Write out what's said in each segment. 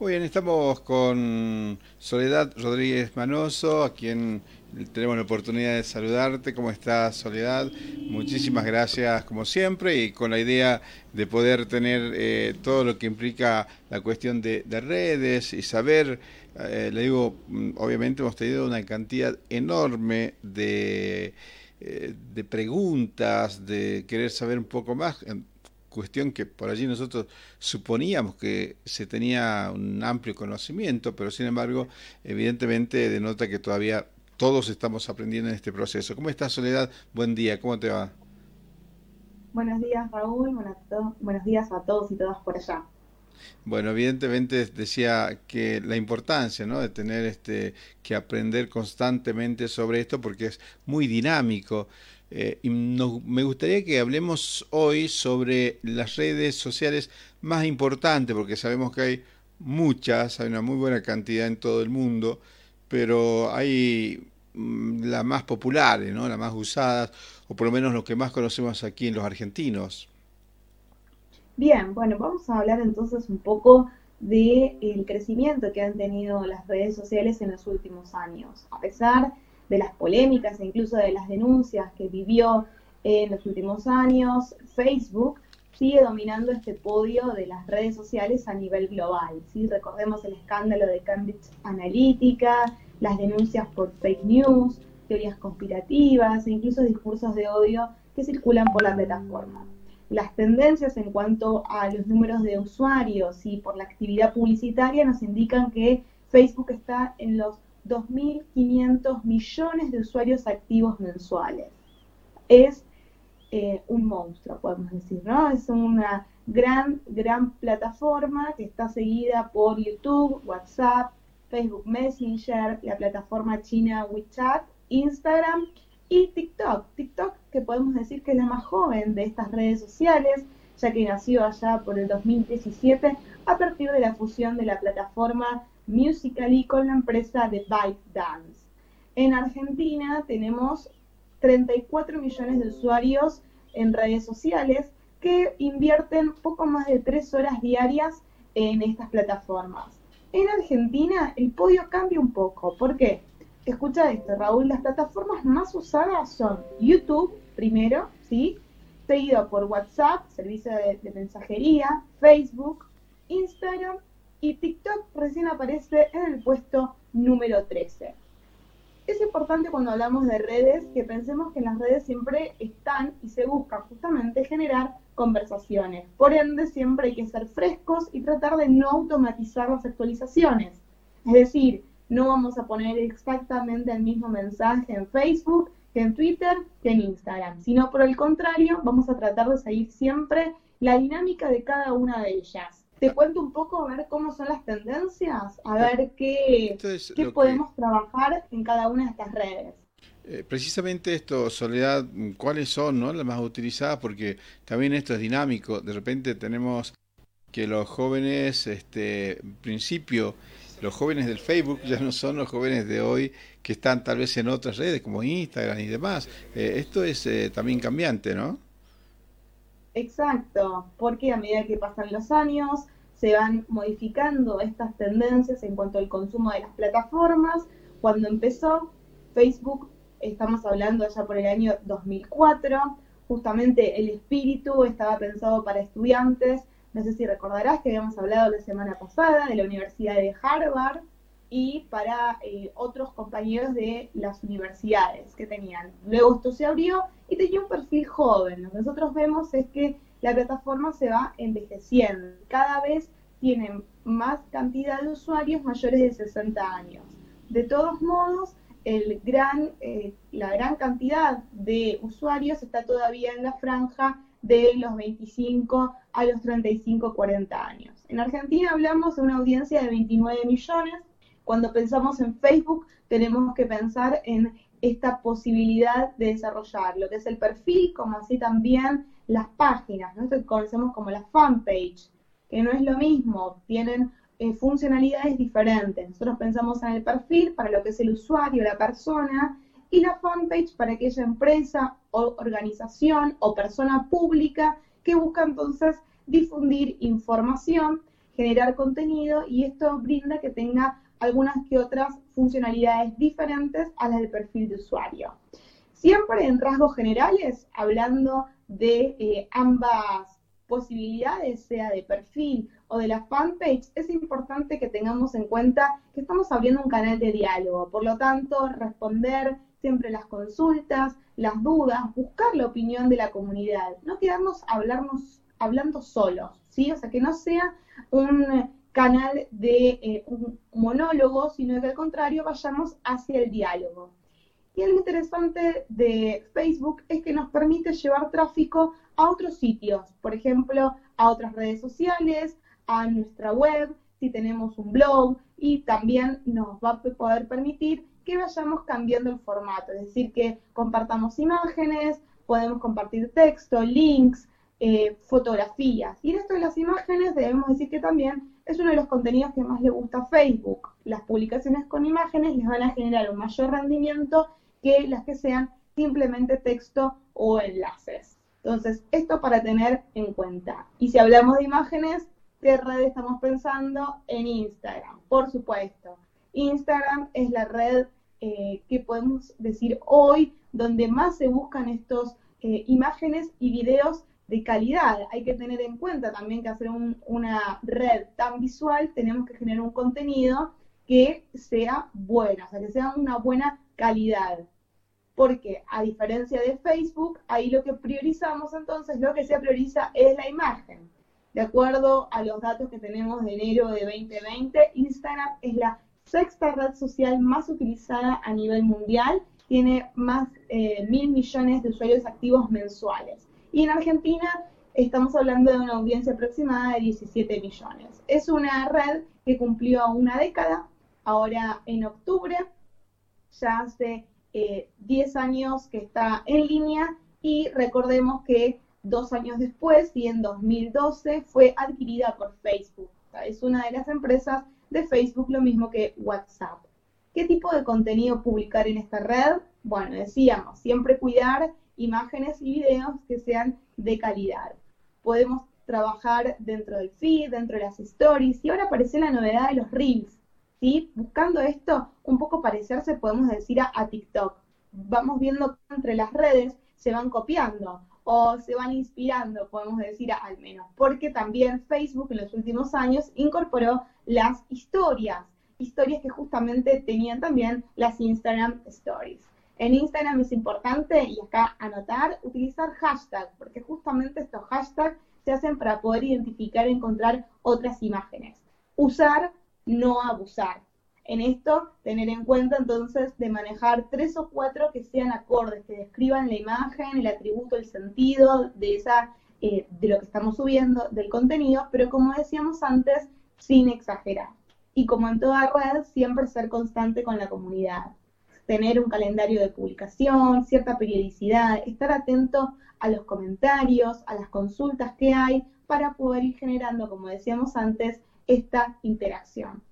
Muy bien, estamos con Soledad Rodríguez Manoso, a quien tenemos la oportunidad de saludarte. ¿Cómo estás, Soledad? Muchísimas gracias, como siempre, y con la idea de poder tener eh, todo lo que implica la cuestión de, redes y saber, eh, le digo, mm, obviamente hemos tenido una cantidad enorme de, eh, de preguntas, de querer saber un poco más cuestión que por allí nosotros suponíamos que se tenía un amplio conocimiento, pero sin embargo, evidentemente denota que todavía todos estamos aprendiendo en este proceso. ¿Cómo estás, Soledad? Buen día, ¿cómo te va? Buenos días, Raúl. Buenos días a todos y todas por allá. Bueno, evidentemente decía que la importancia ¿no? de tener este, que aprender constantemente sobre esto porque es muy dinámico. Eh, y me gustaría que hablemos hoy sobre las redes sociales más importantes, porque sabemos que hay muchas, hay una muy buena cantidad en todo el mundo, pero hay mm, las más populares, ¿no? las más usadas, o por lo menos lo que más conocemos aquí en los argentinos. Bien, bueno, vamos a hablar entonces un poco del crecimiento que han tenido las redes sociales en los últimos años. A pesar de las polémicas e incluso de las denuncias que vivió en los últimos años, Facebook sigue dominando este podio de las redes sociales a nivel global. ¿sí? Recordemos el escándalo de Cambridge Analytica, las denuncias por fake news, teorías conspirativas e incluso discursos de odio que circulan por la plataforma. Las tendencias en cuanto a los números de usuarios y por la actividad publicitaria nos indican que Facebook está en los 2.500 millones de usuarios activos mensuales. Es eh, un monstruo, podemos decir, ¿no? Es una gran, gran plataforma que está seguida por YouTube, WhatsApp, Facebook Messenger, la plataforma china WeChat, Instagram y TikTok. TikTok, que podemos decir que es la más joven de estas redes sociales, ya que nació allá por el 2017 a partir de la fusión de la plataforma Musical.ly con la empresa de ByteDance. En Argentina tenemos 34 millones de usuarios en redes sociales que invierten poco más de 3 horas diarias en estas plataformas. En Argentina el podio cambia un poco. ¿Por qué? Escucha esto, Raúl. Las plataformas más usadas son YouTube, primero, ¿sí? Seguido por WhatsApp, servicio de, de mensajería, Facebook, Instagram y TikTok recién aparece en el puesto número 13. Es importante cuando hablamos de redes que pensemos que las redes siempre están y se busca justamente generar conversaciones. Por ende, siempre hay que ser frescos y tratar de no automatizar las actualizaciones. Es decir, no vamos a poner exactamente el mismo mensaje en Facebook en Twitter que en Instagram, sino por el contrario, vamos a tratar de seguir siempre la dinámica de cada una de ellas te cuento un poco a ver cómo son las tendencias, a ver qué, qué podemos trabajar en cada una de estas redes. Eh, precisamente esto, Soledad, ¿cuáles son no, las más utilizadas? Porque también esto es dinámico. De repente tenemos que los jóvenes, este, en principio, los jóvenes del Facebook ya no son los jóvenes de hoy que están tal vez en otras redes como Instagram y demás. Eh, esto es eh, también cambiante, ¿no? Exacto, porque a medida que pasan los años se van modificando estas tendencias en cuanto al consumo de las plataformas. Cuando empezó Facebook, estamos hablando ya por el año 2004, justamente el espíritu estaba pensado para estudiantes. No sé si recordarás que habíamos hablado la semana pasada de la Universidad de Harvard y para eh, otros compañeros de las universidades que tenían. Luego esto se abrió y tenía un perfil joven. Lo que nosotros vemos es que la plataforma se va envejeciendo. Cada vez tienen más cantidad de usuarios mayores de 60 años. De todos modos, el gran, eh, la gran cantidad de usuarios está todavía en la franja de los 25 a los 35, 40 años. En Argentina hablamos de una audiencia de 29 millones. Cuando pensamos en Facebook, tenemos que pensar en esta posibilidad de desarrollar lo que es el perfil, como así también las páginas, ¿no? que conocemos como la fanpage, que no es lo mismo, tienen eh, funcionalidades diferentes. Nosotros pensamos en el perfil para lo que es el usuario, la persona, y la fanpage para aquella empresa o organización o persona pública que busca entonces difundir información generar contenido y esto brinda que tenga algunas que otras funcionalidades diferentes a las del perfil de usuario. Siempre en rasgos generales, hablando de eh, ambas posibilidades, sea de perfil o de la fanpage, es importante que tengamos en cuenta que estamos abriendo un canal de diálogo. Por lo tanto, responder siempre las consultas, las dudas, buscar la opinión de la comunidad, no quedarnos hablarnos, hablando solos, ¿sí? O sea, que no sea un canal de eh, un monólogo, sino que al contrario vayamos hacia el diálogo. Y lo interesante de Facebook es que nos permite llevar tráfico a otros sitios, por ejemplo, a otras redes sociales, a nuestra web, si tenemos un blog, y también nos va a poder permitir que vayamos cambiando el formato, es decir, que compartamos imágenes, podemos compartir texto, links, eh, fotografías. Y en esto de las imágenes debemos decir que también es uno de los contenidos que más le gusta a Facebook. Las publicaciones con imágenes les van a generar un mayor rendimiento que las que sean simplemente texto o enlaces. Entonces, esto para tener en cuenta. Y si hablamos de imágenes, ¿qué red estamos pensando? En Instagram, por supuesto. Instagram es la red eh, que podemos decir hoy donde más se buscan estos eh, imágenes y videos de calidad. Hay que tener en cuenta también que hacer una red tan visual tenemos que generar un contenido que sea bueno, o sea, que sea una buena calidad. Porque a diferencia de Facebook, ahí lo que priorizamos entonces, lo que se prioriza es la imagen. De acuerdo a los datos que tenemos de enero de 2020, Instagram es la sexta red social más utilizada a nivel mundial, tiene más eh, mil millones de usuarios activos mensuales. Y en Argentina estamos hablando de una audiencia aproximada de 17 millones. Es una red que cumplió una década, ahora en octubre, ya hace 10 eh, años que está en línea y recordemos que dos años después y en 2012 fue adquirida por Facebook. es una de las empresas de Facebook, lo mismo que WhatsApp. ¿Qué tipo de contenido publicar en esta red? Bueno, decíamos, siempre cuidar imágenes y videos que sean de calidad. Podemos trabajar dentro del feed, dentro de las stories, y ahora aparece la novedad de los reels, ¿sí? Buscando esto, un poco parecerse, podemos decir, a, a TikTok. Vamos viendo que entre las redes se van copiando o se van inspirando, podemos decir al menos, porque también Facebook en los últimos años incorporó las historias, historias que justamente tenían también las Instagram Stories. En Instagram es importante, y acá anotar, utilizar hashtags, porque justamente estos hashtags se hacen para poder identificar y encontrar otras imágenes. Usar, no abusar. En esto, tener en cuenta entonces de manejar tres o cuatro que sean acordes, que describan la imagen, el atributo, el sentido de, esa, eh, de lo que estamos subiendo, del contenido, pero como decíamos antes, sin exagerar. Y como en toda red, siempre ser constante con la comunidad tener un calendario de publicación, cierta periodicidad, estar atento a los comentarios, a las consultas que hay para poder ir generando, como decíamos antes, esta interacción.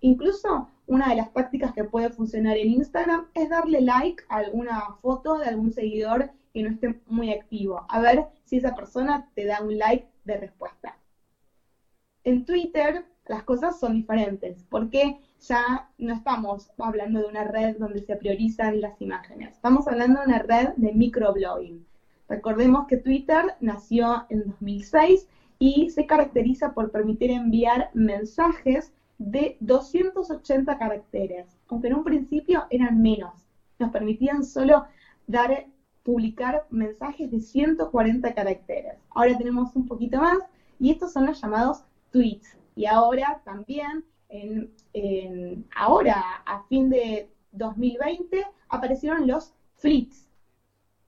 Incluso una de las prácticas que puede funcionar en Instagram es darle like a alguna foto de algún seguidor que no esté muy activo, a ver si esa persona te da un like de respuesta. En Twitter las cosas son diferentes, porque ya no estamos hablando de una red donde se priorizan las imágenes, estamos hablando de una red de microblogging. Recordemos que Twitter nació en 2006 y se caracteriza por permitir enviar mensajes de 280 caracteres, aunque en un principio eran menos. Nos permitían solo dar, publicar mensajes de 140 caracteres. Ahora tenemos un poquito más y estos son los llamados tweets. Y ahora también en, ahora, a fin de 2020, aparecieron los flits.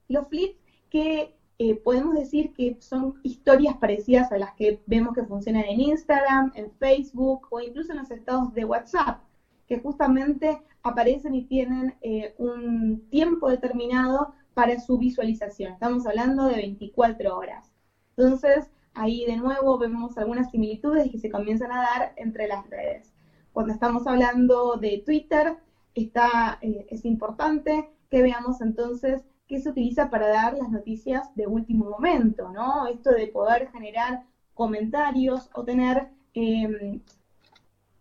Los flits que eh, podemos decir que son historias parecidas a las que vemos que funcionan en Instagram, en Facebook o incluso en los estados de WhatsApp, que justamente aparecen y tienen eh, un tiempo determinado para su visualización. Estamos hablando de 24 horas. Entonces, ahí de nuevo vemos algunas similitudes que se comienzan a dar entre las redes. Cuando estamos hablando de Twitter, está, eh, es importante que veamos entonces qué se utiliza para dar las noticias de último momento, ¿no? Esto de poder generar comentarios o tener em,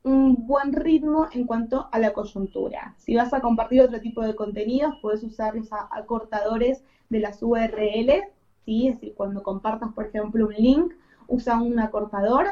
un buen ritmo en cuanto a la coyuntura. Si vas a compartir otro tipo de contenidos, puedes usar los acortadores de las URL, ¿sí? es decir, cuando compartas, por ejemplo, un link, usa un acortador.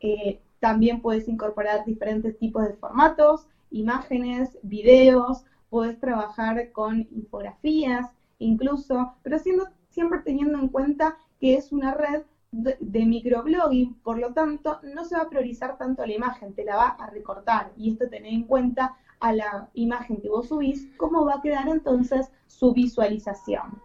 Eh, también puedes incorporar diferentes tipos de formatos, imágenes, videos, puedes trabajar con infografías, incluso, pero siendo, siempre teniendo en cuenta que es una red de, microblogging, por lo tanto, no se va a priorizar tanto la imagen, te la va a recortar. Y esto tener en cuenta a la imagen que vos subís, cómo va a quedar entonces su visualización.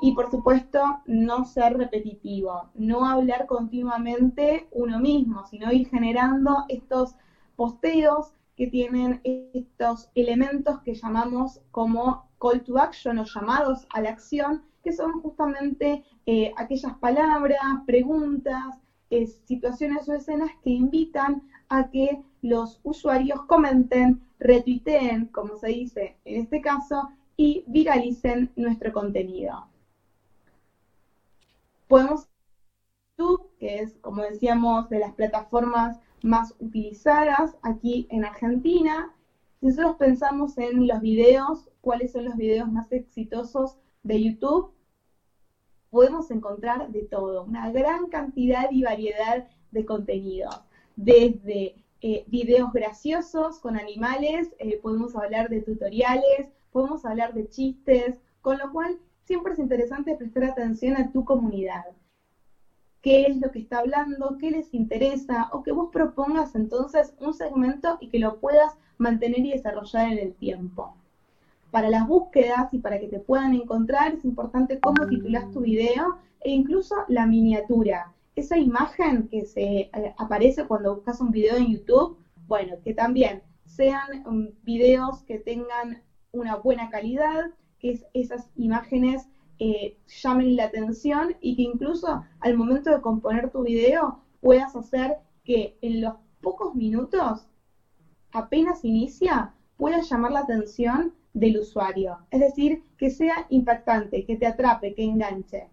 Y por supuesto, no ser repetitivo, no hablar continuamente uno mismo, sino ir generando estos posteos que tienen estos elementos que llamamos como call to action o llamados a la acción, que son justamente eh, aquellas palabras, preguntas, eh, situaciones o escenas que invitan a que los usuarios comenten, retuiteen, como se dice en este caso, y viralicen nuestro contenido. Podemos YouTube, que es, como decíamos, de las plataformas más utilizadas aquí en Argentina. Si nosotros pensamos en los videos, cuáles son los videos más exitosos de YouTube, podemos encontrar de todo, una gran cantidad y variedad de contenidos, desde eh, videos graciosos con animales, eh, podemos hablar de tutoriales, podemos hablar de chistes, con lo cual siempre es interesante prestar atención a tu comunidad. ¿Qué es lo que está hablando? ¿Qué les interesa? O que vos propongas entonces un segmento y que lo puedas mantener y desarrollar en el tiempo para las búsquedas y para que te puedan encontrar es importante cómo titulas tu video e incluso la miniatura. Esa imagen que se eh, aparece cuando buscas un video en YouTube, bueno, que también sean um, videos que tengan una buena calidad, que esas imágenes eh, llamen la atención y que incluso al momento de componer tu video puedas hacer que en los pocos minutos, apenas inicia, pueda llamar la atención del usuario. Es decir, que sea impactante, que te atrape, que enganche.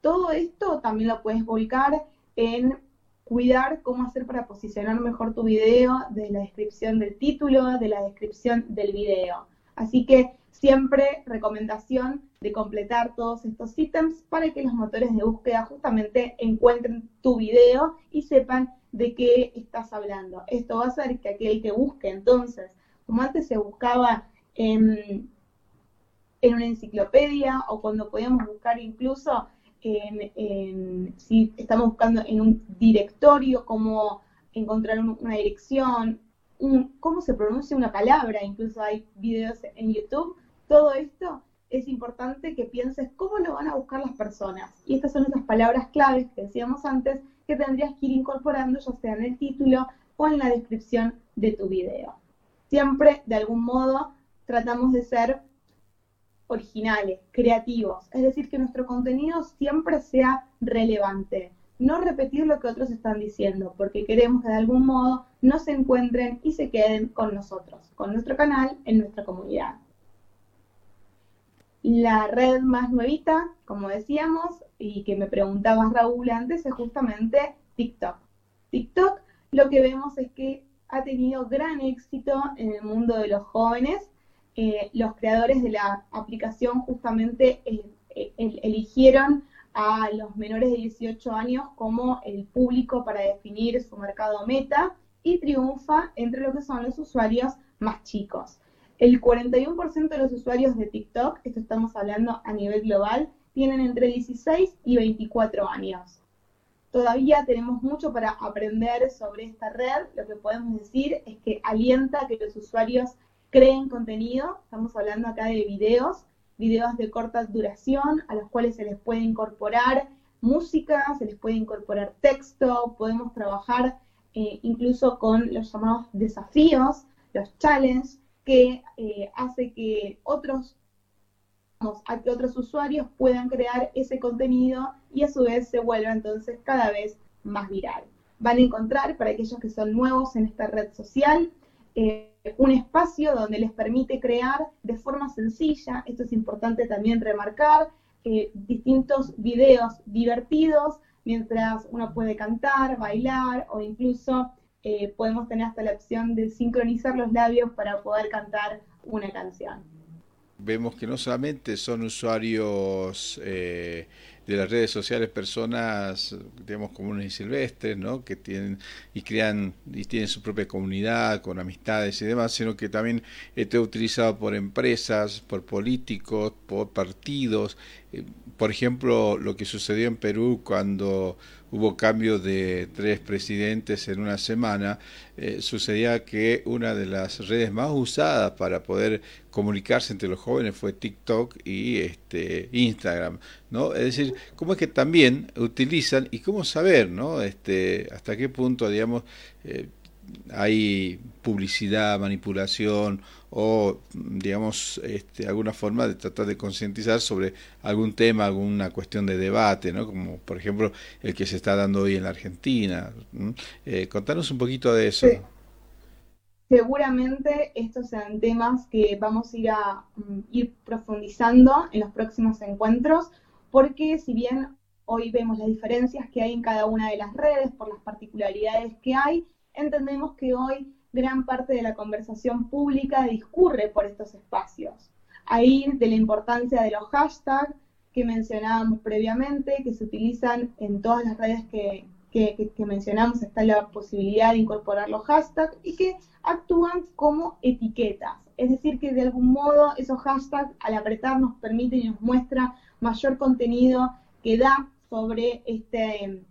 Todo esto también lo puedes volcar en cuidar cómo hacer para posicionar mejor tu video, de la descripción del título, de la descripción del video. Así que siempre recomendación de completar todos estos ítems para que los motores de búsqueda justamente encuentren tu video y sepan de qué estás hablando. Esto va a hacer que aquel que busque entonces, como antes se buscaba en, una enciclopedia o cuando podíamos buscar incluso en, si estamos buscando en un directorio, cómo encontrar una dirección, cómo se pronuncia una palabra, incluso hay videos en YouTube, todo esto es importante que pienses cómo lo van a buscar las personas. Y estas son esas palabras claves que decíamos antes que tendrías que ir incorporando ya sea en el título o en la descripción de tu video. Siempre, de algún modo, tratamos de ser originales, creativos, es decir, que nuestro contenido siempre sea relevante, no repetir lo que otros están diciendo, porque queremos que de algún modo no se encuentren y se queden con nosotros, con nuestro canal, en nuestra comunidad. La red más nuevita, como decíamos, y que me preguntabas Raúl antes, es justamente TikTok. TikTok lo que vemos es que ha tenido gran éxito en el mundo de los jóvenes eh, los creadores de la aplicación justamente eh, eh, eligieron a los menores de 18 años como el público para definir su mercado meta y triunfa entre lo que son los usuarios más chicos. El 41% de los usuarios de TikTok, esto estamos hablando a nivel global, tienen entre 16 y 24 años. Todavía tenemos mucho para aprender sobre esta red. Lo que podemos decir es que alienta que los usuarios creen contenido, estamos hablando acá de videos, videos de corta duración a los cuales se les puede incorporar música, se les puede incorporar texto, podemos trabajar eh, incluso con los llamados desafíos, los challenges, que eh, hace que otros, a que otros usuarios puedan crear ese contenido y a su vez se vuelva entonces cada vez más viral. Van a encontrar, para aquellos que son nuevos en esta red social, eh, un espacio donde les permite crear de forma sencilla, esto es importante también remarcar, eh, distintos videos divertidos mientras uno puede cantar, bailar o incluso eh, podemos tener hasta la opción de sincronizar los labios para poder cantar una canción. Vemos que no solamente son usuarios eh, de las redes sociales personas, digamos, comunes y silvestres, ¿no? Que tienen y crean y tienen su propia comunidad con amistades y demás, sino que también está utilizado por empresas, por políticos, por partidos. Eh, por ejemplo, lo que sucedió en Perú cuando hubo cambio de tres presidentes en una semana, eh, sucedía que una de las redes más usadas para poder comunicarse entre los jóvenes fue TikTok y este Instagram, ¿no? Es decir, cómo es que también utilizan y cómo saber, ¿no? Este, hasta qué punto, digamos, eh, hay publicidad, manipulación o, digamos, este, alguna forma de tratar de concientizar sobre algún tema, alguna cuestión de debate, ¿no? Como, por ejemplo, el que se está dando hoy en la Argentina. Eh, contanos un poquito de eso. Seguramente estos serán temas que vamos a ir a mm, ir profundizando en los próximos encuentros, porque si bien hoy vemos las diferencias que hay en cada una de las redes por las particularidades que hay, entendemos que hoy gran parte de la conversación pública discurre por estos espacios. Ahí de la importancia de los hashtags que mencionábamos previamente, que se utilizan en todas las redes que, que, mencionamos, está la posibilidad de incorporar los hashtags y que actúan como etiquetas. Es decir, que de algún modo esos hashtags al apretar nos permiten y nos muestra mayor contenido que da sobre este,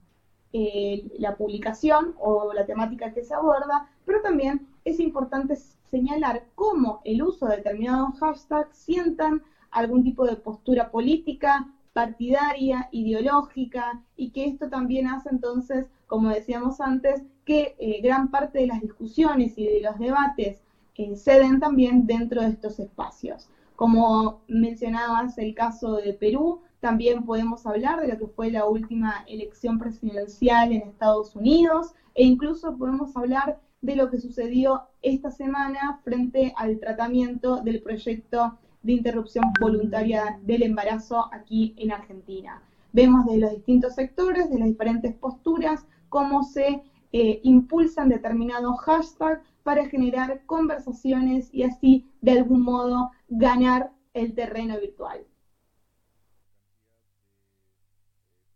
eh, la publicación o la temática que se aborda, pero también es importante señalar cómo el uso de determinados hashtags sientan algún tipo de postura política, partidaria, ideológica, y que esto también hace entonces, como decíamos antes, que eh, gran parte de las discusiones y de los debates eh, se den también dentro de estos espacios. Como mencionabas el caso de Perú, también podemos hablar de lo que fue la última elección presidencial en Estados Unidos e incluso podemos hablar de lo que sucedió esta semana frente al tratamiento del proyecto de interrupción voluntaria del embarazo aquí en Argentina. Vemos de los distintos sectores, de las diferentes posturas, cómo se eh, impulsan determinados hashtags para generar conversaciones y así de algún modo ganar el terreno virtual.